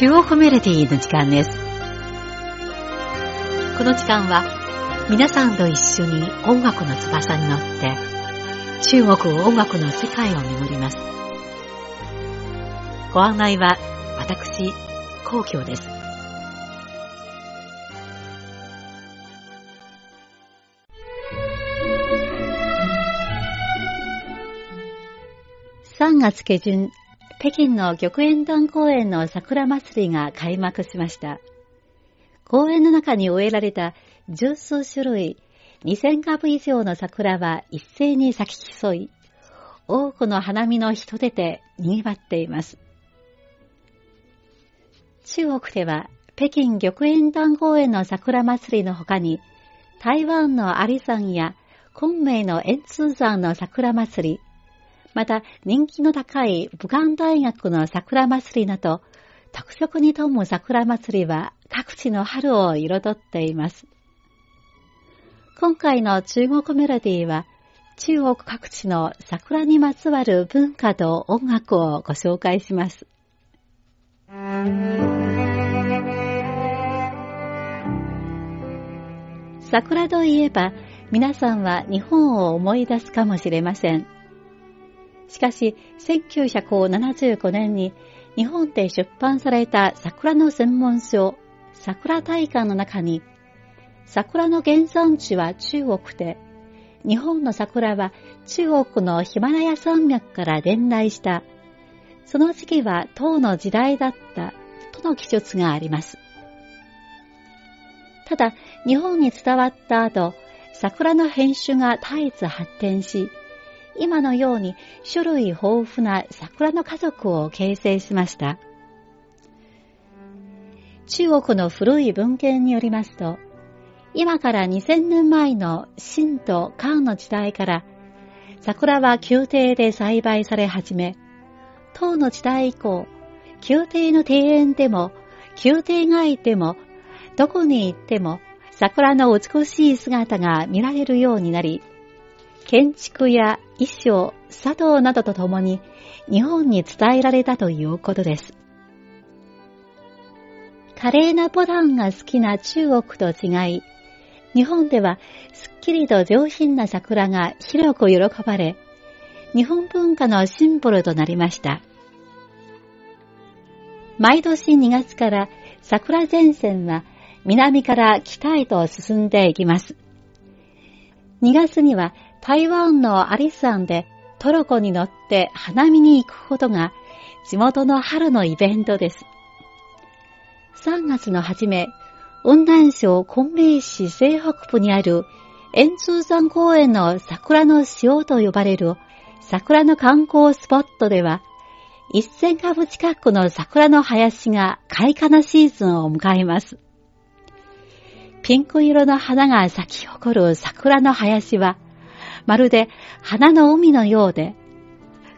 中央コメディの時間です。この時間は皆さんと一緒に音楽の翼に乗って中国音楽の世界を巡ります。ご案内は私、皇居です。3月下旬、北京の玉園団公園の桜祭りが開幕しました。公園の中に植えられた十数種類、2000株以上の桜は一斉に咲き競い、多くの花見の人出で賑わっています。中国では北京玉園団公園の桜祭りの他に、台湾のアリ山や昆明の円通山の桜祭り、また人気の高い武漢大学の桜祭りなど、特色に富む桜祭りは各地の春を彩っています。今回の中国メロディーは、中国各地の桜にまつわる文化と音楽をご紹介します。桜といえば、皆さんは日本を思い出すかもしれません。しかし、1975年に日本で出版された桜の専門書、桜大観の中に、桜の原産地は中国で、日本の桜は中国のヒマラヤ山脈から伝来した、その時期は唐の時代だったとの記述があります。ただ、日本に伝わった後、桜の品種が絶えず発展し、今のように種類豊富な桜の家族を形成しました。中国の古い文献によりますと、今から2000年前の秦と漢の時代から、桜は宮廷で栽培され始め、唐の時代以降、宮廷の庭園でも、宮廷外でも、どこに行っても、桜の美しい姿が見られるようになり、建築や衣装、茶道などとともに日本に伝えられたということです。華麗なボタンが好きな中国と違い、日本ではすっきりと上品な桜が広く喜ばれ、日本文化のシンボルとなりました。毎年2月から桜前線は南から北へと進んでいきます。2月には台湾のアリスンでトルコに乗って花見に行くことが地元の春のイベントです。3月の初め、雲南省昆明市西北部にある円通山公園の桜の塩と呼ばれる桜の観光スポットでは、1000株近くの桜の林が開花のシーズンを迎えます。ピンク色の花が咲き誇る桜の林は、まるで花の海のようで、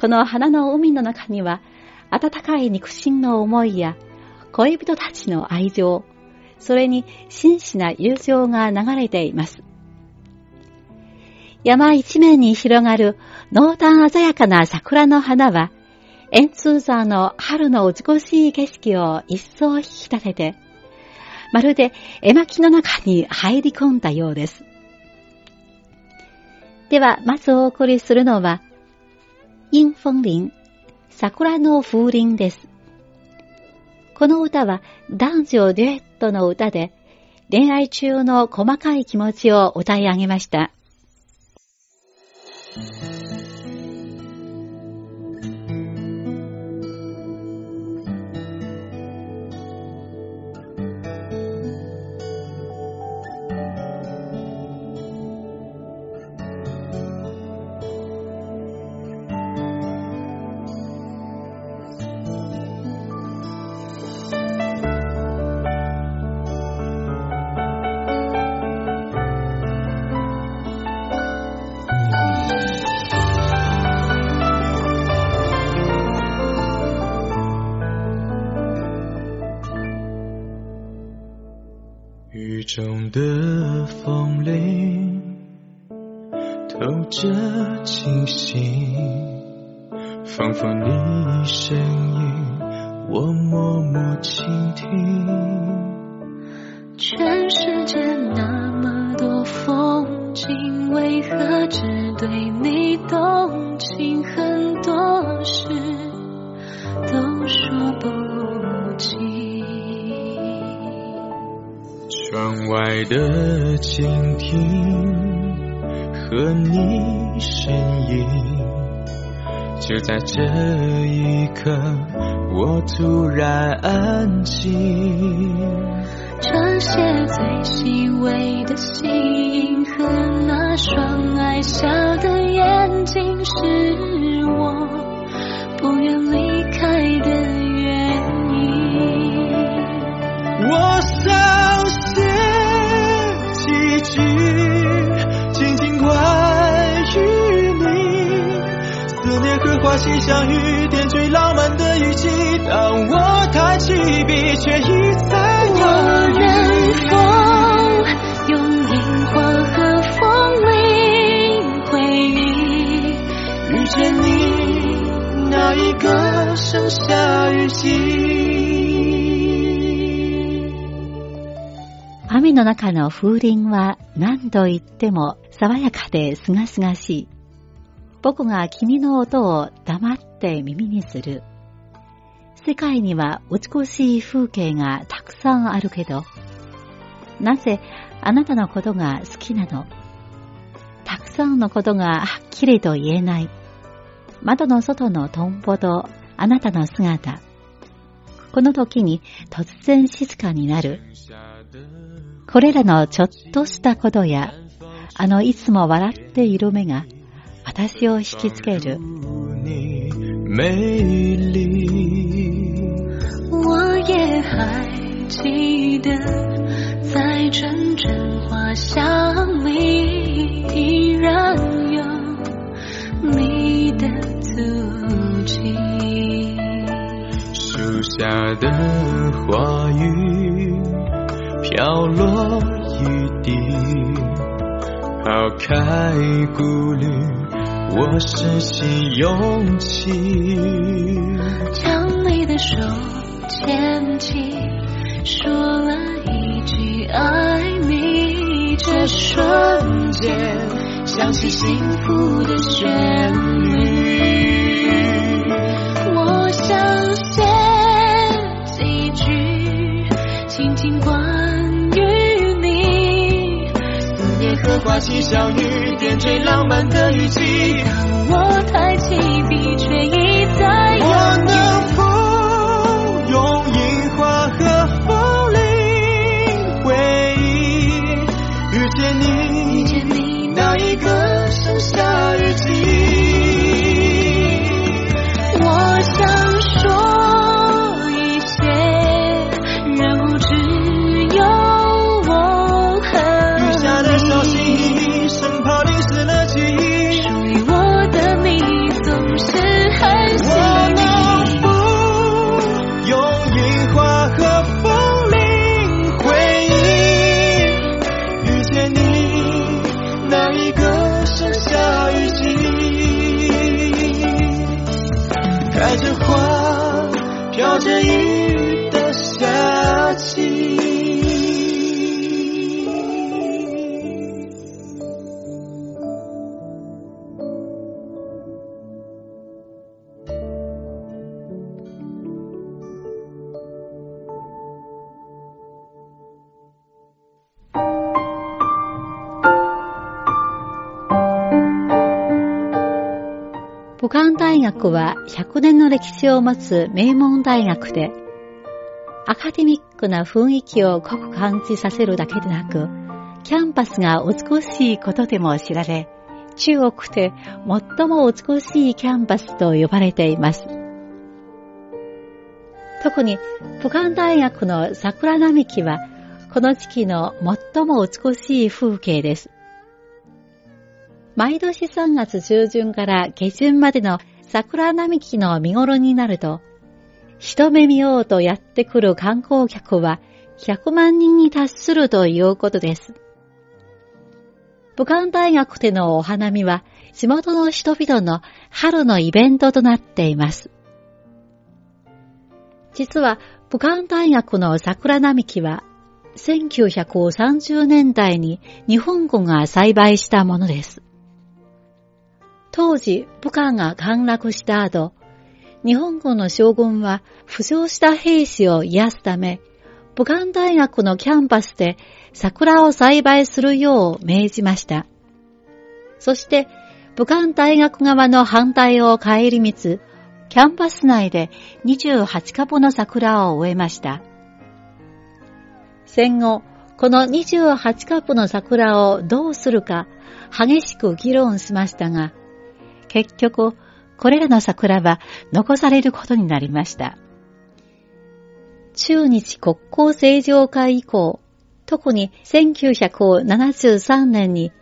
この花の海の中には、温かい肉親の思いや、恋人たちの愛情、それに真摯な友情が流れています。山一面に広がる濃淡鮮やかな桜の花は、円通山の春の美しい景色を一層引き立てて、まるで絵巻の中に入り込んだようです。では、まずお送りするのは、インフォンリン、桜の風鈴です。この歌は男女デュエットの歌で、恋愛中の細かい気持ちを歌い上げました。中的风铃透着清醒，仿佛你声音我默默倾听。全世界那么多风景，为何只对你动窗外的蜻蜓和你身影。就在这一刻，我突然安静。这些最细微的吸引和那双爱笑的眼睛，是我不愿离开的那些相雨点缀浪漫的雨季，当我抬起笔，却已在我远方，用樱花和风铃回忆，遇见你那一个盛夏雨季。雨の中の風鈴は何度言っても爽やかで清々しい。僕が君の音を黙って耳にする。世界には美しい風景がたくさんあるけど、なぜあなたのことが好きなの？たくさんのことがはっきりと言えない。窓の外のトンボとあなたの姿。この時に突然静かになる。これらのちょっとしたことや、あのいつも笑っている目が她笑，引きける。你美丽，我也还记得，在花香里，依然有你的足迹。树下的花雨，飘落一地，抛开顾虑。我深信勇气。将你的手牵起，说了一句爱你，这瞬间响起幸福的旋律。我想写几句，轻轻挂思念和花期相遇，点缀浪漫的语气。当我抬起笔，却学は100年の歴史を持つ名門大学で、アカデミックな雰囲気を濃く感じさせるだけでなく、キャンパスが美しいことでも知られ、中国で最も美しいキャンパスと呼ばれています。特に武漢大学の桜並木は、この時期の最も美しい風景です。毎年3月中旬から下旬までの桜並木の見頃になると、一目見ようとやってくる観光客は100万人に達するということです。武漢大学でのお花見は地元の人々の春のイベントとなっています。実は武漢大学の桜並木は1930年代に日本軍が栽培したものです。当時、武漢が陥落した後、日本軍の将軍は負傷した兵士を癒すため、武漢大学のキャンパスで桜を栽培するよう命じました。そして、武漢大学側の反対を顧みず、キャンパス内で28株の桜を植えました。戦後、この28株の桜をどうするか激しく議論しましたが、結局、これらの桜は残されることになりました。中日国交正常化以降、特に1973年に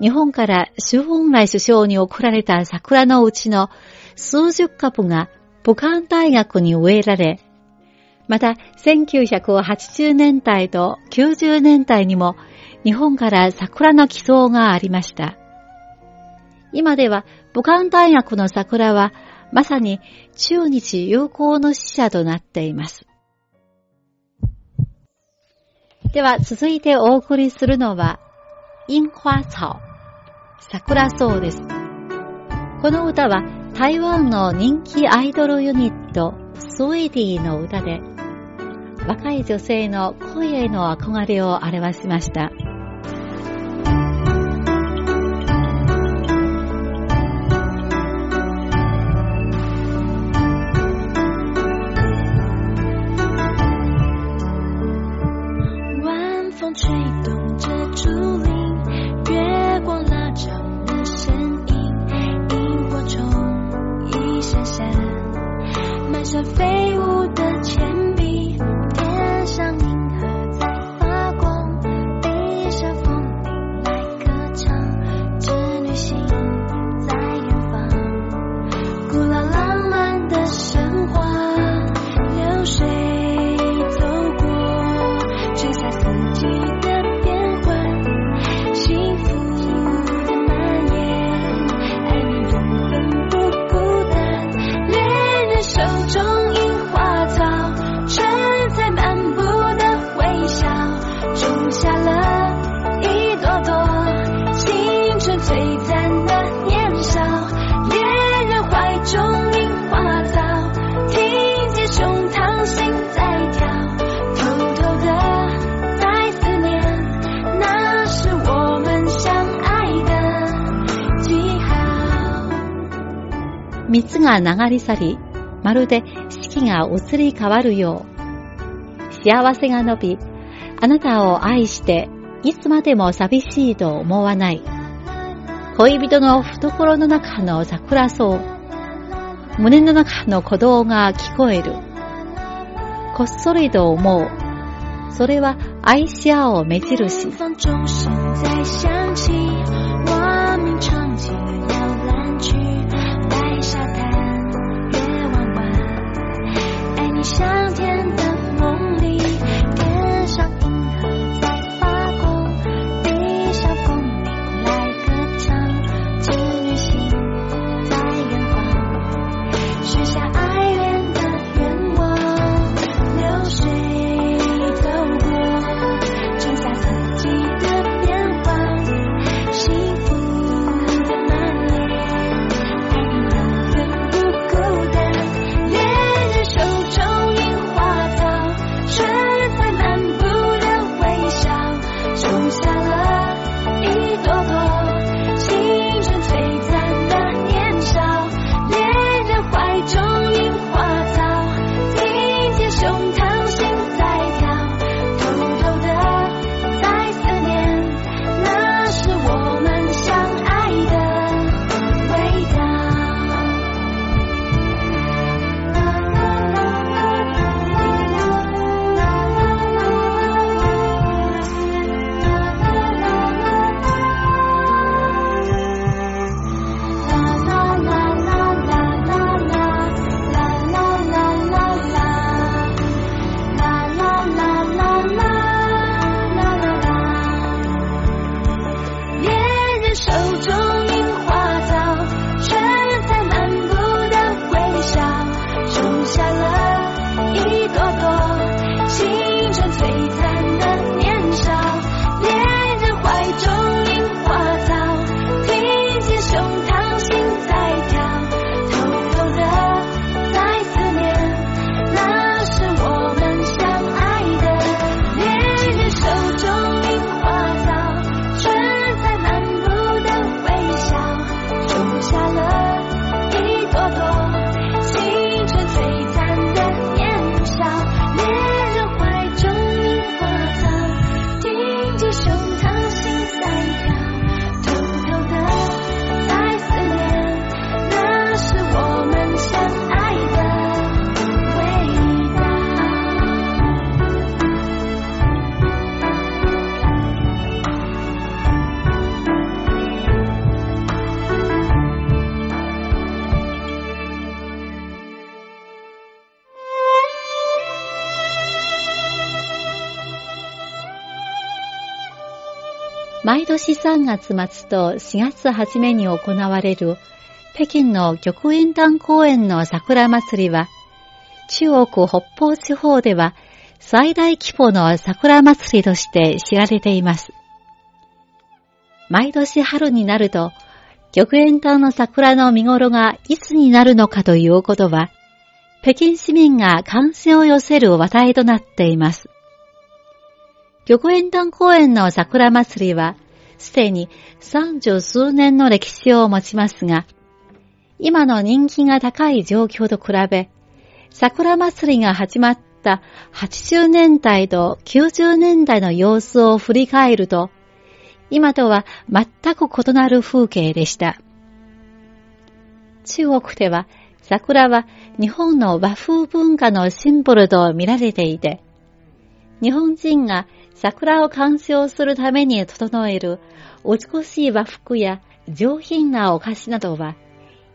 日本から周恩来首相に贈られた桜のうちの数十株が武漢大学に植えられ、また1980年代と90年代にも日本から桜の寄贈がありました。今では武漢大学の桜はまさに中日友好の使者となっています。では続いてお送りするのは、樱花草、桜草です。この歌は台湾の人気アイドルユニット、スウィーディの歌で、若い女性の声への憧れを表しました。が流れ去り、まるで四季が移り変わるよう、幸せが伸び、あなたを愛していつまでも寂しいと思わない。恋人の懐の中の桜草、胸の中の鼓動が聞こえる。こっそりと思う。それは愛し合う目印。中。毎年3月末と4月初めに行われる北京の玉園団公園の桜祭りは、中国北方地方では最大規模の桜祭りとして知られています。毎年春になると、玉園館の桜の見頃がいつになるのかということは、北京市民が関心を寄せる話題となっています。玉園館公園の桜祭りは、すでに三十数年の歴史を持ちますが、今の人気が高い状況と比べ、桜祭りが始まった80年代と90年代の様子を振り返ると、今とは全く異なる風景でした。中国では桜は日本の和風文化のシンボルと見られていて、日本人が桜を鑑賞するために整える美しい和服や上品なお菓子などは、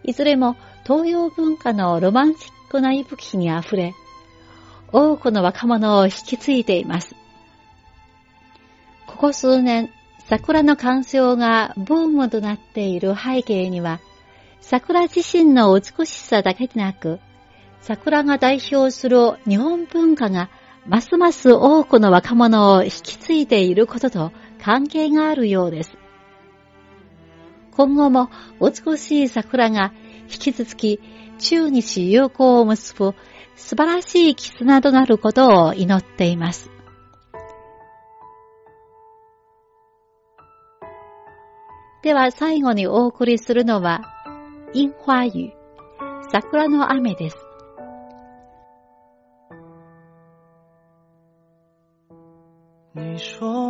いずれも東洋文化のロマンチックな息吹にあふれ、多くの若者を引き継いでいます。ここ数年、桜の鑑賞がブームとなっている背景には、桜自身の美しさだけでなく、桜が代表する日本文化がますます多くの若者を引き継いでいることと関係があるようです。今後も美しい桜が引き続き中日友好を結ぶ素晴らしい絆となることを祈っています。では最後にお送りするのは、樱花雨、桜の雨です。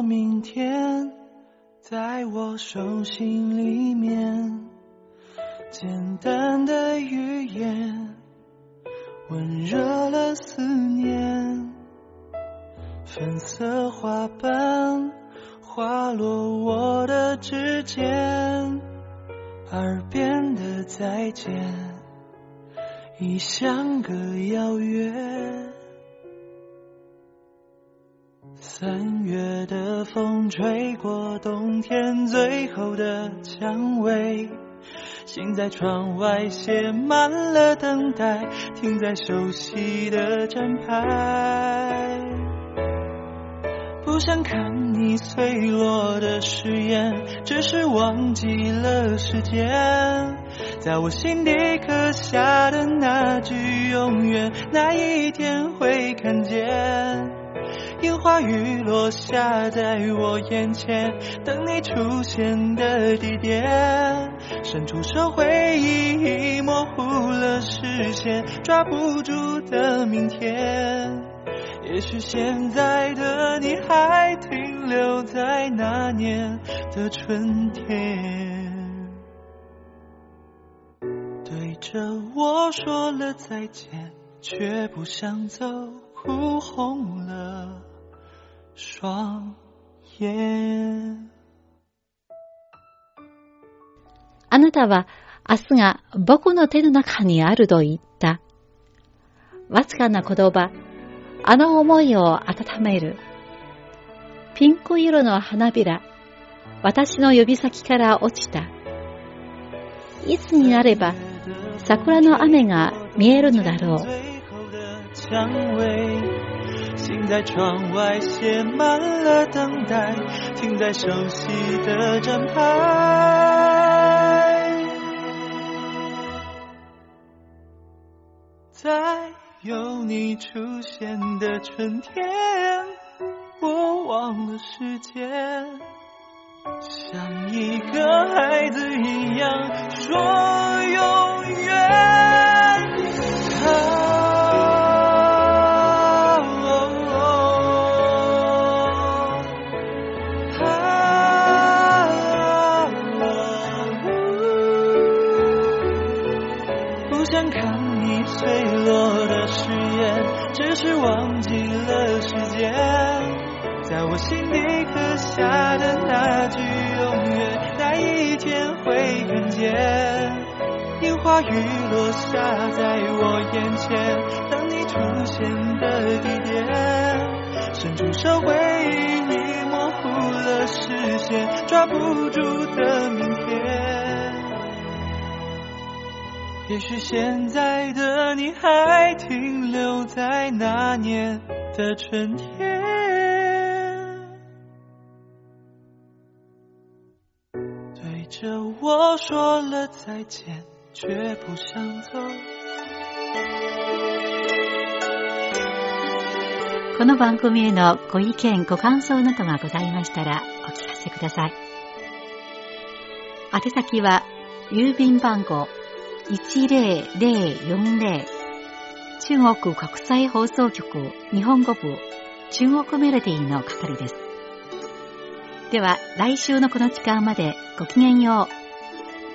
明天在我手心里面，简单的语言，温热了思念，粉色花瓣。滑落我的指尖，耳边的再见，已像个遥远。三月的风吹过冬天最后的蔷薇，心在窗外写满了等待，停在熟悉的站牌。不想看你碎落的誓言，只是忘记了时间。在我心底刻下的那句永远，哪一天会看见？樱花雨落下在我眼前，等你出现的地点。伸出手，回忆已模糊了视线，抓不住的明天。也许现在的你还停留在那年的春天，对着我说了再见，却不想走，哭红了双眼。あなたは明日が僕の手の中にあると言った。わずかな言葉、あの思いを温める。ピンク色の花びら、私の指先から落ちた。いつになれば桜の雨が見えるのだろう。心在窗外写满了等待，停在熟悉的站牌。在有你出现的春天，我忘了时间，像一个孩子一样说永远。坠落的誓言，只是忘记了时间，在我心底刻下的那句永远，哪一天会看见？樱花雨落下在我眼前，等你出现的地点。伸出手，回忆已模糊了视线，抓不住的明天。也许现在的你还停留在那年的春天，对着我说了再见，却不想走。この番組へのご意見、ご感想などがございましたらお聞かせください。宛先は、郵便番号10040中国国際放送局日本語部中国メロディーの係です。では、来週のこの時間までごきげんよ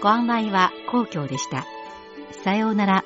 う。ご案内は皇居でした。さようなら。